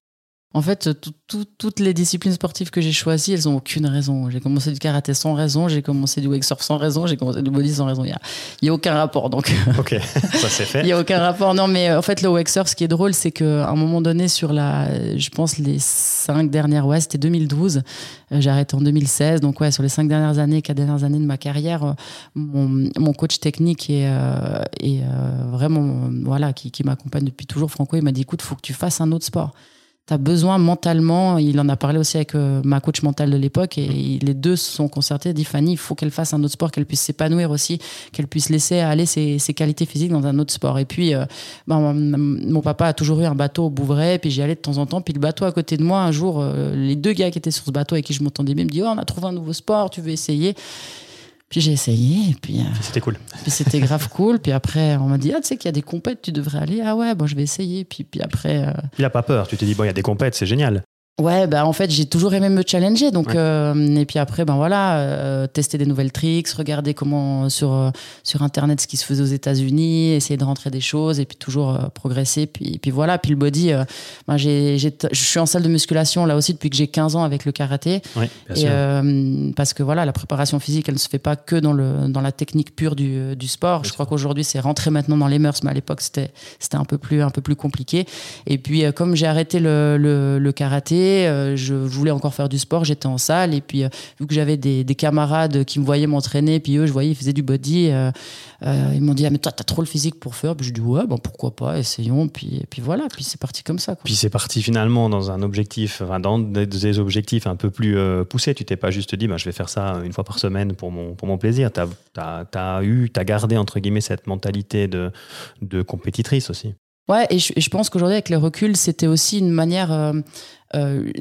B: En fait, toutes les disciplines sportives que j'ai choisies, elles n'ont aucune raison. J'ai commencé du karaté sans raison, j'ai commencé du wake surf sans raison, j'ai commencé du body sans raison. Il n'y a, y a aucun rapport. Donc,
A: ok, *laughs* ça c'est fait.
B: Il n'y a aucun rapport. Non, mais en fait, le wake surf, ce qui est drôle, c'est qu'à un moment donné, sur la, je pense, les cinq dernières, ouais, c'était 2012, euh, j'ai arrêté en 2016. Donc, ouais, sur les cinq dernières années, quatre dernières années de ma carrière, euh, mon, coach technique est, euh, vraiment, voilà, qui, qui m'accompagne depuis toujours, Franco, il m'a dit écoute, il faut que tu fasses un autre sport tu besoin mentalement, il en a parlé aussi avec euh, ma coach mentale de l'époque, et les deux se sont concertés, dit Fanny, il faut qu'elle fasse un autre sport, qu'elle puisse s'épanouir aussi, qu'elle puisse laisser aller ses, qualités physiques dans un autre sport. Et puis, euh, ben, mon papa a toujours eu un bateau au Bouvray, puis j'y allais de temps en temps, puis le bateau à côté de moi, un jour, euh, les deux gars qui étaient sur ce bateau avec qui je m'entendais bien me disent, oh, on a trouvé un nouveau sport, tu veux essayer? Puis j'ai essayé, et puis.
A: c'était cool. *laughs*
B: Puis c'était grave cool. Puis après, on m'a dit, ah, tu sais qu'il y a des compètes, tu devrais aller. Ah ouais, bon, je vais essayer. Puis, puis après.
A: Il a pas peur. Tu t'es dit, bon, il y a des compètes, c'est génial.
B: Ouais, bah en fait, j'ai toujours aimé me challenger. Donc, euh, et puis après, ben voilà, euh, tester des nouvelles tricks, regarder comment sur, euh, sur Internet ce qui se faisait aux États-Unis, essayer de rentrer des choses et puis toujours progresser. Puis, puis voilà, puis le body, ben j'ai, je suis en salle de musculation là aussi depuis que j'ai 15 ans avec le karaté.
A: Oui, bien sûr.
B: parce que voilà, la préparation physique, elle ne se fait pas que dans, le, dans la technique pure du, du sport. je crois qu'aujourd'hui, c'est rentré maintenant dans les mœurs, mais à l'époque, c'était, c'était un, peu plus, un peu plus compliqué. Et puis, comme j'ai arrêté le, le, le karaté, euh, je voulais encore faire du sport, j'étais en salle. Et puis, euh, vu que j'avais des, camarades qui me voyaient m'entraîner, puis eux, je voyais, ils faisaient du body, euh, ils m'ont dit Ah, mais toi, t'as trop le physique pour faire. Puis je dis Ouais, ben, pourquoi pas, essayons. Puis, puis voilà, puis c'est parti comme ça.
A: Puis c'est parti finalement dans un objectif, enfin, dans des, objectifs un peu plus poussés. Tu t'es pas juste dit bah, Je vais faire ça une fois par semaine pour mon, pour mon plaisir. Tu as, as, eu, tu as gardé, entre guillemets, cette mentalité de, de compétitrice aussi.
B: Ouais, et je, pense qu'aujourd'hui, avec les reculs, c'était aussi une manière. Euh,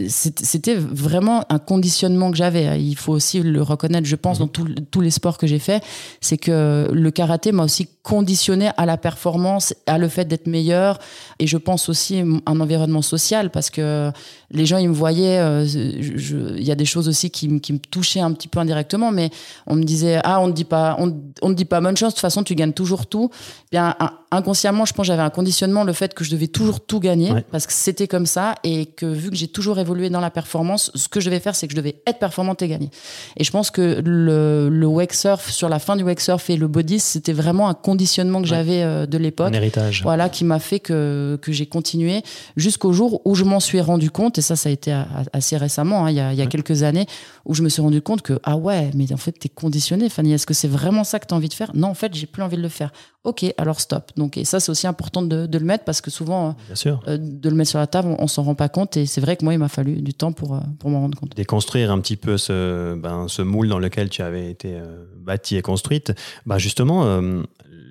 B: c'était vraiment un conditionnement que j'avais. Il faut aussi le reconnaître, je pense, mhm. dans tous les sports que j'ai fait, c'est que le karaté m'a aussi conditionné à la performance, à le fait d'être meilleur. Et je pense aussi un environnement social parce que les gens, ils me voyaient. Euh, il y a des choses aussi qui, me touchaient un petit peu indirectement, mais on me disait ah on ne dit pas on, on dit pas bonne chance. De toute façon, tu gagnes toujours tout. Bien inconsciemment, je pense j'avais un conditionnement le fait que je devais toujours tout gagner parce que c'était comme ça et que vu que j'ai toujours évolué dans la performance. Ce que je vais faire, c'est que je devais être performante et gagner. Et je pense que le, le wake surf, sur la fin du wake surf et le body, c'était vraiment un conditionnement que j'avais euh, de l'époque.
A: Un héritage.
B: Voilà, qui m'a fait que, que j'ai continué jusqu'au jour où je m'en suis rendu compte, et ça, ça a été assez récemment, hein, il y a, il y a quelques années, où je me suis rendu compte que, ah ouais, mais en fait, t'es conditionné, Fanny. Est-ce que c'est vraiment ça que t'as envie de faire? Non, en fait, j'ai plus envie de le faire. Ok, alors stop. Donc, et ça, c'est aussi important de, de, le mettre parce que souvent,
A: Bien sûr.
B: Euh, de le mettre sur la table, on, on s'en rend pas compte. Et c'est vrai que moi, il m'a fallu du temps pour, euh, pour m'en rendre compte.
A: Déconstruire un petit peu ce, ben, ce moule dans lequel tu avais été euh, bâti et construite. Ben justement, euh,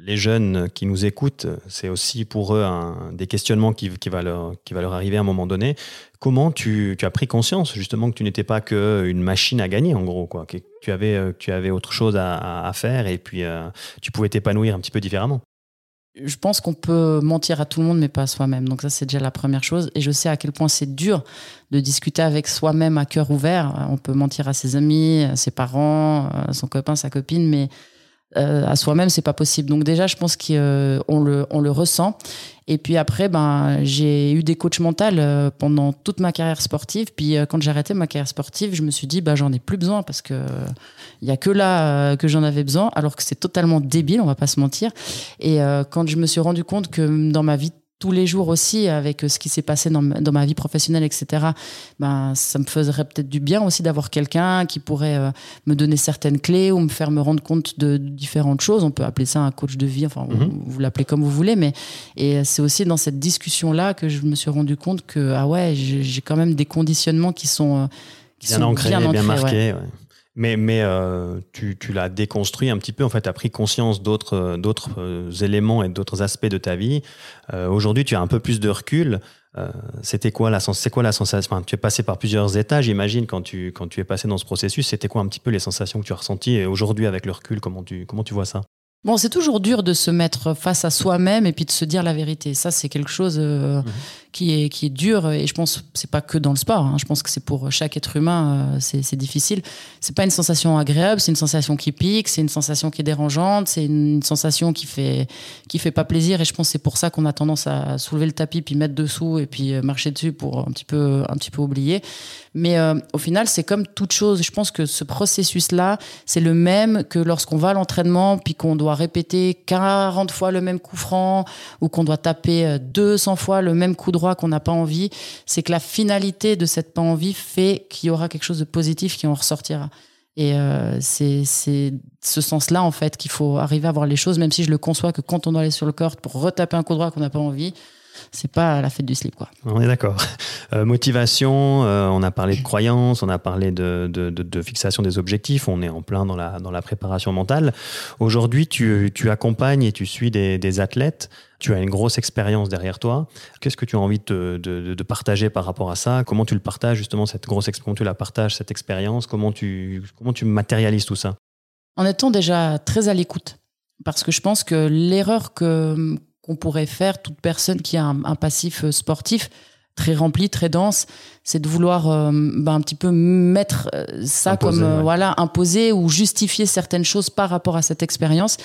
A: les jeunes qui nous écoutent, c'est aussi pour eux un, des questionnements qui, va leur, arriver à un moment donné. Comment tu, as pris conscience justement que tu n'étais pas qu'une machine à gagner en gros, quoi, que tu avais, avais autre chose à, faire et puis tu pouvais t'épanouir un petit peu différemment?
B: Je pense qu'on peut mentir à tout le monde, mais pas à soi-même. Donc ça, c'est déjà la première chose. Et je sais à quel point c'est dur de discuter avec soi-même à cœur ouvert. On peut mentir à ses amis, à ses parents, à son copain, sa copine, mais euh, à soi-même, c'est pas possible. Donc déjà, je pense qu'on le, on le ressent. Et puis après, ben, j'ai eu des coachs mentaux euh, pendant toute ma carrière sportive. Puis euh, quand j'ai arrêté ma carrière sportive, je me suis dit, ben, j'en ai plus besoin parce que il y a que là que j'en avais besoin, alors que c'est totalement débile, on va pas se mentir. Et quand je me suis rendu compte que dans ma vie tous les jours aussi avec euh, ce qui s'est passé dans, dans, ma vie professionnelle, etc. Ben, ça me ferait peut-être du bien aussi d'avoir quelqu'un qui pourrait euh, me donner certaines clés ou me faire me rendre compte de, différentes choses. On peut appeler ça un coach de vie, enfin, mhm. vous, l'appelez comme vous voulez, mais et c'est aussi dans cette discussion-là que je me suis rendu compte que, ah ouais, j'ai quand même des conditionnements qui sont, euh,
A: qui bien sont ancrés, bien, bien marqués. Ouais. Mais, mais euh, tu, tu l'as déconstruit un petit peu, en fait, tu as pris conscience d'autres, euh, d'autres euh, éléments et d'autres aspects de ta vie. aujourd'hui, tu as un peu plus de recul. c'était quoi la, c'est quoi la sensation? Tu es passé par plusieurs états, j'imagine, quand tu, quand tu es passé dans ce processus. C'était quoi un petit peu les sensations que tu as ressenties Et aujourd'hui, avec le recul, comment tu, comment tu vois ça?
B: Bon, c'est toujours dur de se mettre face à soi-même et puis de se dire la vérité. Ça, c'est quelque chose mhm qui est, qui est dur et je pense c'est pas que dans le sport hein. je pense que c'est pour chaque être humain euh, c'est difficile c'est pas une sensation agréable c'est une sensation qui pique c'est une sensation qui est dérangeante c'est une, sensation qui fait qui fait pas plaisir et je pense c'est pour ça qu'on a tendance à soulever le tapis puis mettre dessous et puis euh, marcher dessus pour un petit peu un petit peu oublier mais euh, au final c'est comme toute chose je pense que ce processus là c'est le même que lorsqu'on va à l'entraînement puis qu'on doit répéter 40 fois le même coup franc ou qu'on doit taper 200 fois le même coup droit qu'on n'a pas envie, c'est que la finalité de cette pas envie fait qu'il y aura quelque chose de positif qui en ressortira. Et euh, c'est ce sens-là, en fait, qu'il faut arriver à voir les choses, même si je le conçois que quand on doit aller sur le corps pour retaper un coup droit qu'on n'a pas envie, c'est pas la fête du slip. Quoi.
A: On est d'accord. *laughs* Euh, motivation, euh, on a parlé de croyance, on a parlé de, de, de, fixation des objectifs, on est en plein dans la, dans la préparation mentale. Aujourd'hui, tu, tu, accompagnes et tu suis des, des, athlètes. Tu as une grosse expérience derrière toi. Qu'est-ce que tu as envie de, de, partager par rapport à ça? Comment tu le partages justement cette grosse comment tu la partages cette expérience? Comment tu comment tu matérialises tout ça?
B: En étant déjà très à l'écoute, parce que je pense que l'erreur que qu'on pourrait faire toute personne qui a un, passif sportif très rempli, très dense, c'est de vouloir euh, ben, un petit peu mettre euh, ça comme euh, voilà imposer ou justifier certaines choses par rapport à cette expérience.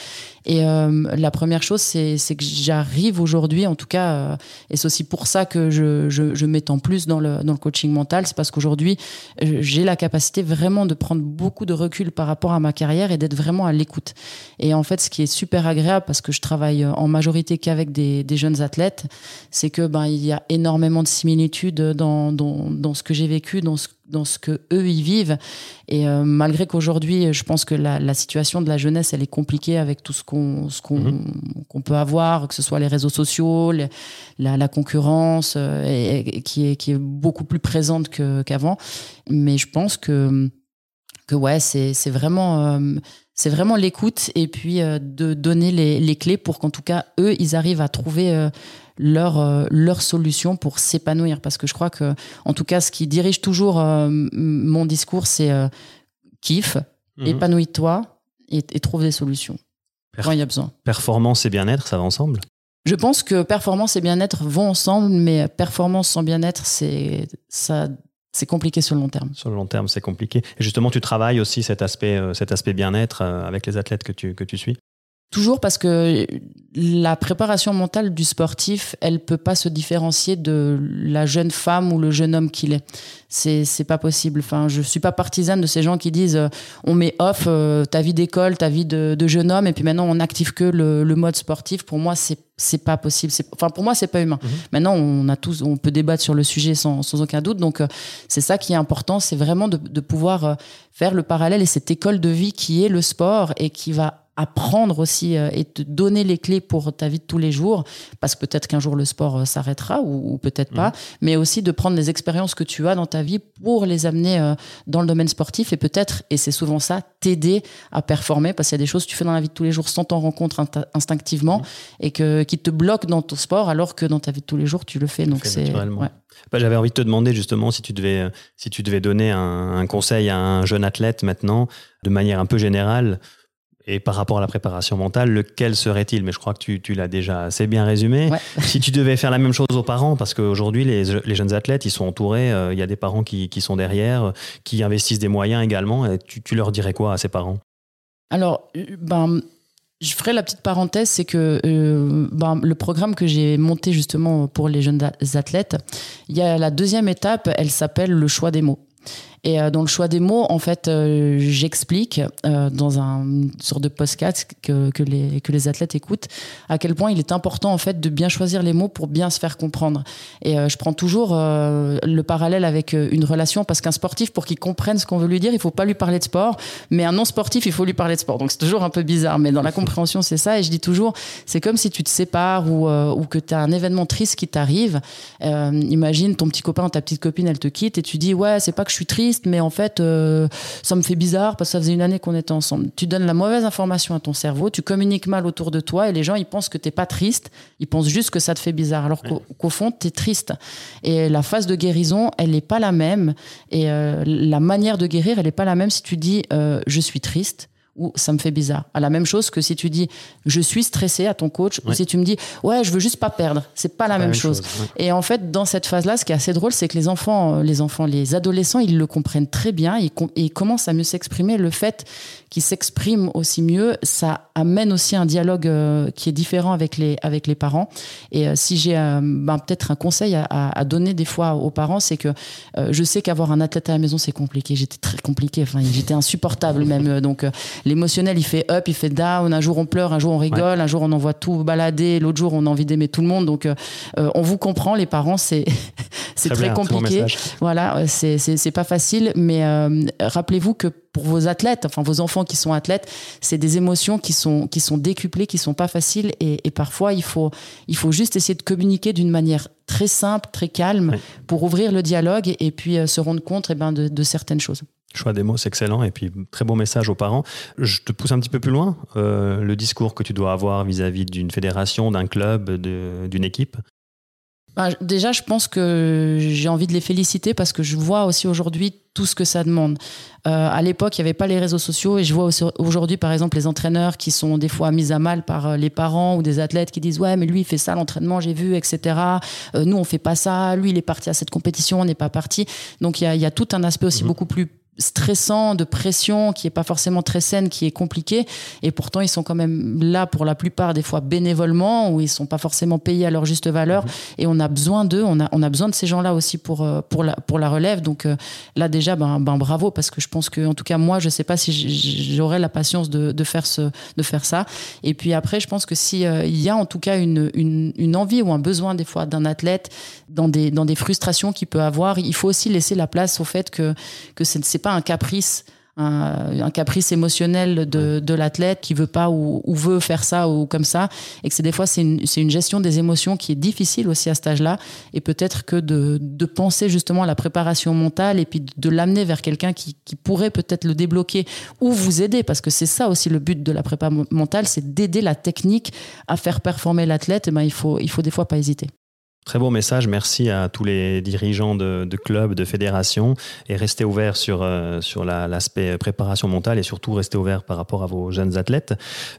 B: Et la première chose, c'est, que j'arrive aujourd'hui, en tout cas, et c'est aussi pour ça que je, je, je m'étends plus dans le, dans le coaching mental, c'est parce qu'aujourd'hui, j'ai la capacité vraiment de prendre beaucoup de recul par rapport à ma carrière et d'être vraiment à l'écoute. Et en fait, ce qui est super agréable, parce que je travaille en majorité qu'avec des, des jeunes athlètes, c'est que ben il y a énormément de similitudes dans, dans dans ce que j'ai vécu, dans ce, dans ce que eux y vivent. Et euh, malgré qu'aujourd'hui, je pense que la, situation de la jeunesse, elle est compliquée avec tout ce qu'on qu'on qu'on peut avoir, que ce soit les réseaux sociaux, la, la, concurrence, euh, et, qui est qui est beaucoup plus présente qu'avant. Mais je pense que que ouais, c'est c'est vraiment euh, c'est vraiment l'écoute et puis de donner les, les, clés pour qu'en tout cas eux ils arrivent à trouver leur, euh, leur solution pour s'épanouir. Parce que je crois que, en tout cas, ce qui dirige toujours euh, mon discours, c'est euh, kiffe, mhm. épanouis-toi et, trouve des solutions quand il y a besoin.
A: Performance et bien-être, ça va ensemble?
B: Je pense que performance et bien-être vont ensemble, mais performance sans bien-être, c'est ça, c'est compliqué sur le long terme.
A: Sur le long terme, c'est compliqué. Et justement, tu travailles aussi cet aspect, cet aspect bien-être avec les athlètes que tu, que tu suis?
B: Toujours parce que la préparation mentale du sportif, elle peut pas se différencier de la jeune femme ou le jeune homme qu'il est. C'est c'est pas possible. Enfin, je suis pas partisane de ces gens qui disent euh, on met off euh, ta vie d'école, ta vie de, de, jeune homme et puis maintenant on n'active que le, le, mode sportif. Pour moi, c'est c'est pas possible. Enfin, pour moi, c'est pas humain. Mhm. Maintenant, on a tous, on peut débattre sur le sujet sans, sans aucun doute. Donc, euh, c'est ça qui est important, c'est vraiment de, de pouvoir faire le parallèle et cette école de vie qui est le sport et qui va apprendre aussi euh, et te donner les clés pour ta vie de tous les jours, parce que peut-être qu'un jour le sport euh, s'arrêtera ou, peut-être pas, mmh. mais aussi de prendre les expériences que tu as dans ta vie pour les amener euh, dans le domaine sportif et peut-être, et c'est souvent ça, t'aider à performer, parce qu'il y a des choses que tu fais dans la vie de tous les jours sans t'en rendre compte instinctivement mmh. et que, qui te bloquent dans ton sport alors que dans ta vie de tous les jours tu le fais. Donc c'est
A: bah, J'avais envie de te demander justement si tu devais, si tu devais donner un, un conseil à un jeune athlète maintenant, de manière un peu générale, et par rapport à la préparation mentale, lequel serait-il? Mais je crois que tu, tu l'as déjà assez bien résumé. *laughs* si tu devais faire la même chose aux parents, parce qu'aujourd'hui, les, les, jeunes athlètes, ils sont entourés, euh, il y a des parents qui, qui, sont derrière, qui investissent des moyens également. Et tu, tu leur dirais quoi à ces parents?
B: Alors, ben, je ferai la petite parenthèse, c'est que euh, ben, le programme que j'ai monté justement pour les jeunes athlètes, il y a la deuxième étape, elle s'appelle le choix des mots. Et euh, dans le choix des mots, en fait, euh, j'explique euh, dans un sorte de podcast que, que, les, que les athlètes écoutent à quel point il est important en fait de bien choisir les mots pour bien se faire comprendre. Et je prends toujours le parallèle avec une relation parce qu'un sportif, pour qu'il comprenne ce qu'on veut lui dire, il faut pas lui parler de sport, mais un non sportif, il faut lui parler de sport. Donc c'est toujours un peu bizarre, mais dans la compréhension, c'est ça. Et je dis toujours, c'est comme si tu te sépares ou, ou que tu as un événement triste qui t'arrive. imagine ton petit copain ou ta petite copine, elle te quitte et tu dis ouais, c'est pas que je suis triste mais en fait, euh, ça me fait bizarre parce que ça faisait une année qu'on était ensemble. Tu donnes la mauvaise information à ton cerveau, tu communiques mal autour de toi et les gens, ils pensent que t'es pas triste, ils pensent juste que ça te fait bizarre, alors qu'au fond, tu es triste. Et la phase de guérison, elle n'est pas la même. Et euh, la manière de guérir, elle n'est pas la même si tu dis euh, je suis triste ou ça me fait bizarre. À la même chose que si tu dis je suis stressé à ton coach ou si tu me dis ouais je veux juste pas perdre, c'est pas la même, chose. Et en fait dans cette phase-là, ce qui est assez drôle, c'est que les enfants, les enfants, les adolescents, ils le comprennent très bien, ils, ils commencent à mieux s'exprimer. Le fait qu'ils s'expriment aussi mieux, ça amène aussi un dialogue euh, qui est différent avec les avec les parents. Et euh, si j'ai euh, ben, peut-être un conseil à, à, donner des fois aux parents, c'est que je sais qu'avoir un athlète à la maison c'est compliqué. J'étais très compliqué, enfin j'étais insupportable même. Donc l'émotionnel, il fait up, il fait down. Un jour on pleure, un jour on rigole, un jour on envoie tout balader, l'autre jour on a envie d'aimer tout le monde. Donc on vous comprend, les parents, c'est *laughs* c'est très, compliqué. Voilà, c'est c'est pas facile, mais rappelez-vous que pour vos athlètes, enfin vos enfants qui sont athlètes, c'est des émotions qui sont qui sont décuplées, qui sont pas faciles et, parfois il faut il faut juste essayer de communiquer d'une manière très simple, très calme pour ouvrir le dialogue et, puis se rendre compte eh ben, de, de certaines choses.
A: Choix des mots, c'est excellent. Et puis, très beau message aux parents. Je te pousse un petit peu plus loin. Euh, le discours que tu dois avoir vis-à-vis d'une fédération, d'un club, d'une équipe.
B: Bah, déjà, je pense que j'ai envie de les féliciter parce que je vois aussi aujourd'hui tout ce que ça demande. Euh, à l'époque, il n'y avait pas les réseaux sociaux et je vois aujourd'hui, par exemple, les entraîneurs qui sont des fois mis à mal par euh, les parents ou des athlètes qui disent ouais, mais lui il fait ça l'entraînement, j'ai vu, etc. Euh, nous on fait pas ça. Lui il est parti à cette compétition, on n'est pas parti. Donc il y a, y a, tout un aspect aussi mmh. beaucoup plus stressant, de pression, qui est pas forcément très saine, qui est compliqué. Et pourtant, ils sont quand même là pour la plupart des fois bénévolement, ou ils sont pas forcément payés à leur juste valeur. Mhm. Et on a besoin d'eux, on a, on a besoin de ces gens-là aussi pour, euh, pour, la, pour la relève. Donc euh, là, déjà, ben, ben bravo, parce que je pense que, en tout cas, moi, je sais pas si j'aurais la patience de, de, faire ce, de faire ça. Et puis après, je pense que s'il euh, y a en tout cas une, une, une envie ou un besoin des fois d'un athlète dans des, dans des frustrations qu'il peut avoir, il faut aussi laisser la place au fait que, que c'est pas un caprice. Un, caprice émotionnel de, de l'athlète qui veut pas ou, veut faire ça ou comme ça et que c'est des fois c'est une, une, gestion des émotions qui est difficile aussi à cet âge-là et peut-être que de, de, penser justement à la préparation mentale et puis de l'amener vers quelqu'un qui, qui, pourrait peut-être le débloquer ou vous aider parce que c'est ça aussi le but de la prépa mentale c'est d'aider la technique à faire performer l'athlète et ben il faut il faut des fois pas hésiter
A: Très beau message, merci à tous les dirigeants de, clubs, de fédérations, et restez ouverts sur, euh, sur l'aspect préparation mentale et surtout restez ouverts par rapport à vos jeunes athlètes.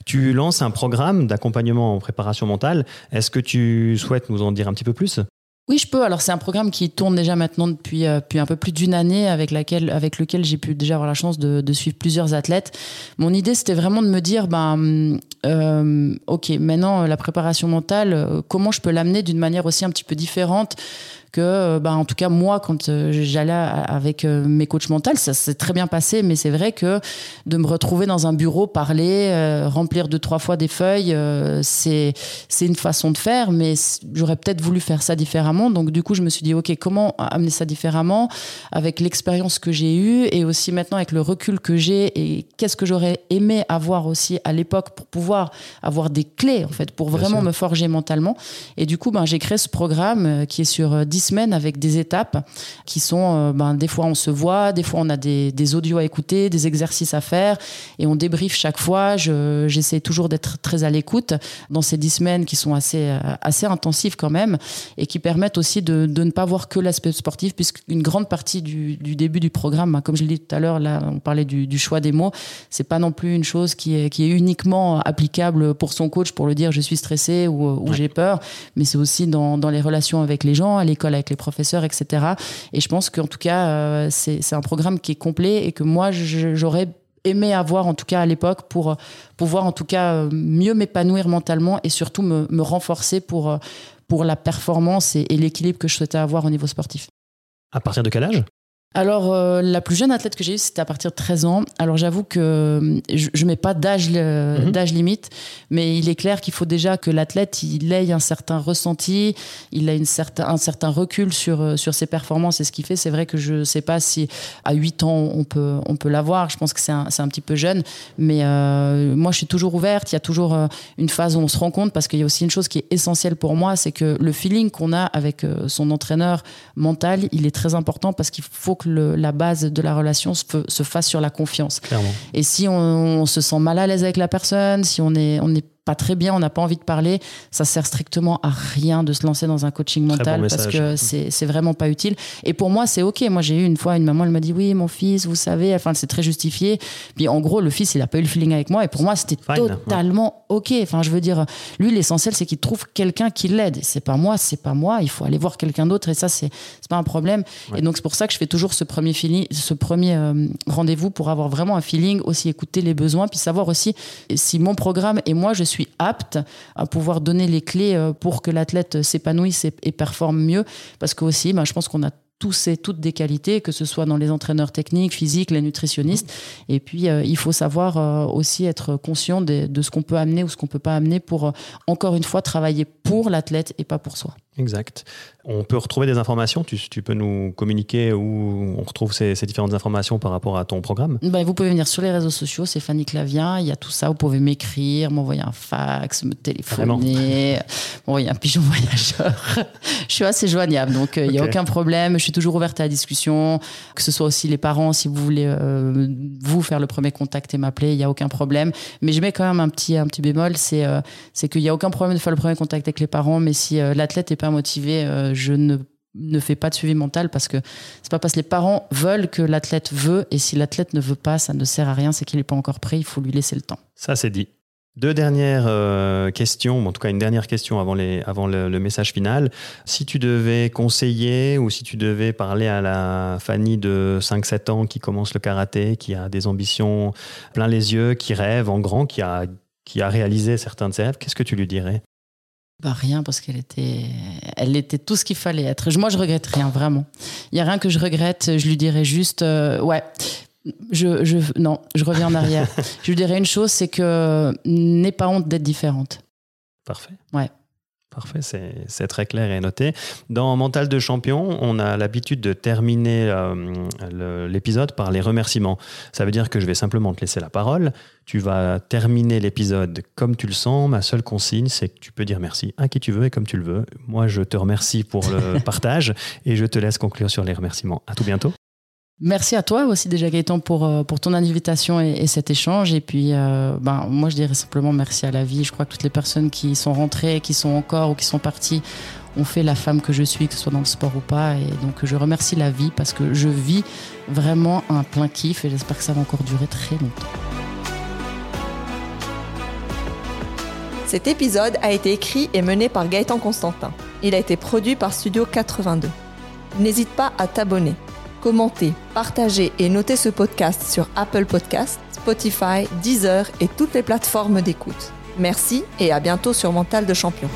A: Tu lances un programme d'accompagnement en préparation mentale. Est-ce que tu souhaites nous en dire un petit peu plus?
B: Oui, je peux. Alors, c'est un programme qui tourne déjà maintenant depuis, euh, depuis un peu plus d'une année, avec, laquelle, avec lequel j'ai pu déjà avoir la chance de, suivre plusieurs athlètes. Mon idée, c'était vraiment de me dire, ben, euh, ok, maintenant, la préparation mentale, euh, comment je peux l'amener d'une manière aussi un petit peu différente que, euh, bah, en tout cas, moi, quand euh, j'allais avec euh, mes coachs mentaux, ça s'est très bien passé, mais c'est vrai que de me retrouver dans un bureau, parler, remplir deux, trois fois des feuilles, c'est, c'est une façon de faire, mais j'aurais peut-être voulu faire ça différemment. Donc, du coup, je me suis dit, OK, comment amener ça différemment avec l'expérience que j'ai eue et aussi maintenant avec le recul que j'ai et qu'est-ce que j'aurais aimé avoir aussi à l'époque pour pouvoir avoir des clés, en fait, pour vraiment me forger mentalement. Et du coup, ben, j'ai créé ce programme qui est sur 10 semaines avec des étapes qui sont, euh, ben, des fois on se voit, des fois on a des, des, audios à écouter, des exercices à faire et on débriefe chaque fois. J'essaie toujours d'être très à l'écoute dans ces dix semaines qui sont assez, euh, assez intensives quand même et qui permettent aussi de, de ne pas voir que l'aspect sportif puisqu'une grande partie du, du, début du programme, ben, comme je l'ai dit tout à l'heure, là on parlait du, du choix des mots, c'est pas non plus une chose qui est, qui est uniquement applicable pour son coach pour le dire je suis stressé ou, ou j'ai peur, mais c'est aussi dans, dans les relations avec les gens, à l'école avec les professeurs, etc. Et je pense qu'en tout cas, euh, c'est un programme qui est complet et que moi, j'aurais aimé avoir en tout cas à l'époque pour pouvoir en tout cas euh, mieux m'épanouir mentalement et surtout me, renforcer pour, euh, pour la performance et, et l'équilibre que je souhaitais avoir au niveau sportif.
A: À partir de quel âge?
B: Alors, euh, la plus jeune athlète que j'ai eue, c'était à partir de 13 ans. Alors, j'avoue que euh, je ne mets pas d'âge mhm. d'âge limite, mais il est clair qu'il faut déjà que l'athlète, il ait un certain ressenti, il a une certain, un certain recul sur, euh, sur ses performances et ce qu'il fait. C'est vrai que je ne sais pas si à 8 ans, on peut, on peut l'avoir. Je pense que c'est un, un, petit peu jeune. Mais moi, je suis toujours ouverte. Il y a toujours une phase où on se rend compte parce qu'il y a aussi une chose qui est essentielle pour moi, c'est que le feeling qu'on a avec son entraîneur mental, il est très important parce qu'il faut que la base de la relation se, se fasse sur la confiance. Et si on, on, se sent mal à l'aise avec la personne, si on est, on est pas très bien, on n'a pas envie de parler, ça sert strictement à rien de se lancer dans un coaching mental parce que c'est vraiment pas utile. Et pour moi, c'est ok. Moi, j'ai eu une fois une maman, elle m'a dit oui, mon fils, vous savez, enfin, c'est très justifié. Puis en gros, le fils, il a pas eu le feeling avec moi. Et pour moi, c'était totalement ok. Enfin, je veux dire, lui, l'essentiel, c'est qu'il trouve quelqu'un qui l'aide. C'est pas moi, c'est pas moi. Il faut aller voir quelqu'un d'autre. Et ça, c'est pas un problème. Et donc, c'est pour ça que je fais toujours ce premier feeling, ce premier euh, rendez-vous pour avoir vraiment un feeling, aussi écouter les besoins, puis savoir aussi si mon programme et moi, je suis suis apte à pouvoir donner les clés euh, pour que l'athlète s'épanouisse et, performe mieux. Parce que aussi, ben, je pense qu'on a tous et toutes des qualités, que ce soit dans les entraîneurs techniques, physiques, les nutritionnistes. Et puis, euh, il faut savoir euh, aussi être conscient de, ce qu'on peut amener ou ce qu'on peut pas amener pour, encore une fois, travailler pour l'athlète et pas pour soi.
A: Exact. On peut retrouver des informations tu, tu peux nous communiquer où on retrouve ces, ces, différentes informations par rapport à ton programme?
B: Ben, Vous pouvez venir sur les réseaux sociaux, c'est Fanny Clavien, il y a tout ça, vous pouvez m'écrire, m'envoyer un fax, me téléphoner, *laughs* m'envoyer un pigeon *laughs* voyageur. je suis assez joignable, donc euh, il n'y a aucun problème, je suis toujours ouverte à la discussion, que ce soit aussi les parents, si vous voulez euh, vous faire le premier contact et m'appeler, il n'y a aucun problème. Mais je mets quand même un petit, un petit bémol, c'est euh, qu'il n'y a aucun problème de faire le premier contact avec les parents, mais si l'athlète est pas motivé, euh, je ne ne fais pas de suivi mental parce que c'est pas parce que les parents veulent que l'athlète veut et si l'athlète ne veut pas, ça ne sert à rien, c'est qu'il n'est pas encore prêt, il faut lui laisser le temps.
A: Ça, c'est dit. Deux dernières euh, questions, en tout cas une dernière question avant, les, avant le, message final. Si tu devais conseiller ou si tu devais parler à la Fanny de 5-7 ans qui commence le karaté, qui a des ambitions plein les yeux, qui rêve en grand, qui a, qui a réalisé certains de ses rêves, qu'est-ce que tu lui dirais?
B: Bah rien parce qu'elle était, elle était tout ce qu'il fallait être. Moi, je regrette rien vraiment. Il y a rien que je regrette. Je lui dirais juste, euh, ouais, je, je, non, je reviens en arrière. *laughs* je lui dirais une chose, c'est que n'aie pas honte d'être différente.
A: Parfait.
B: Ouais.
A: Parfait, c'est très clair et noté. Dans Mental de champion, on a l'habitude de terminer euh, l'épisode par les remerciements. Ça veut dire que je vais simplement te laisser la parole. Tu vas terminer l'épisode comme tu le sens. Ma seule consigne, c'est que tu peux dire merci à qui tu veux et comme tu le veux. Moi, je te remercie pour le *laughs* partage et je te laisse conclure sur les remerciements. À tout bientôt.
B: Merci à toi aussi déjà Gaëtan pour, euh, pour ton invitation et, cet échange. Et puis euh, ben, moi je dirais simplement merci à la vie. Je crois que toutes les personnes qui sont rentrées, qui sont encore ou qui sont parties ont fait la femme que je suis, que ce soit dans le sport ou pas. Et donc je remercie la vie parce que je vis vraiment un plein kiff et j'espère que ça va encore durer très longtemps.
C: Cet épisode a été écrit et mené par Gaëtan Constantin. Il a été produit par Studio 82. N'hésite pas à t'abonner commentez, partagez et notez ce podcast sur Apple Podcasts, Spotify, Deezer et toutes les plateformes d'écoute. Merci et à bientôt sur Mental de Champion.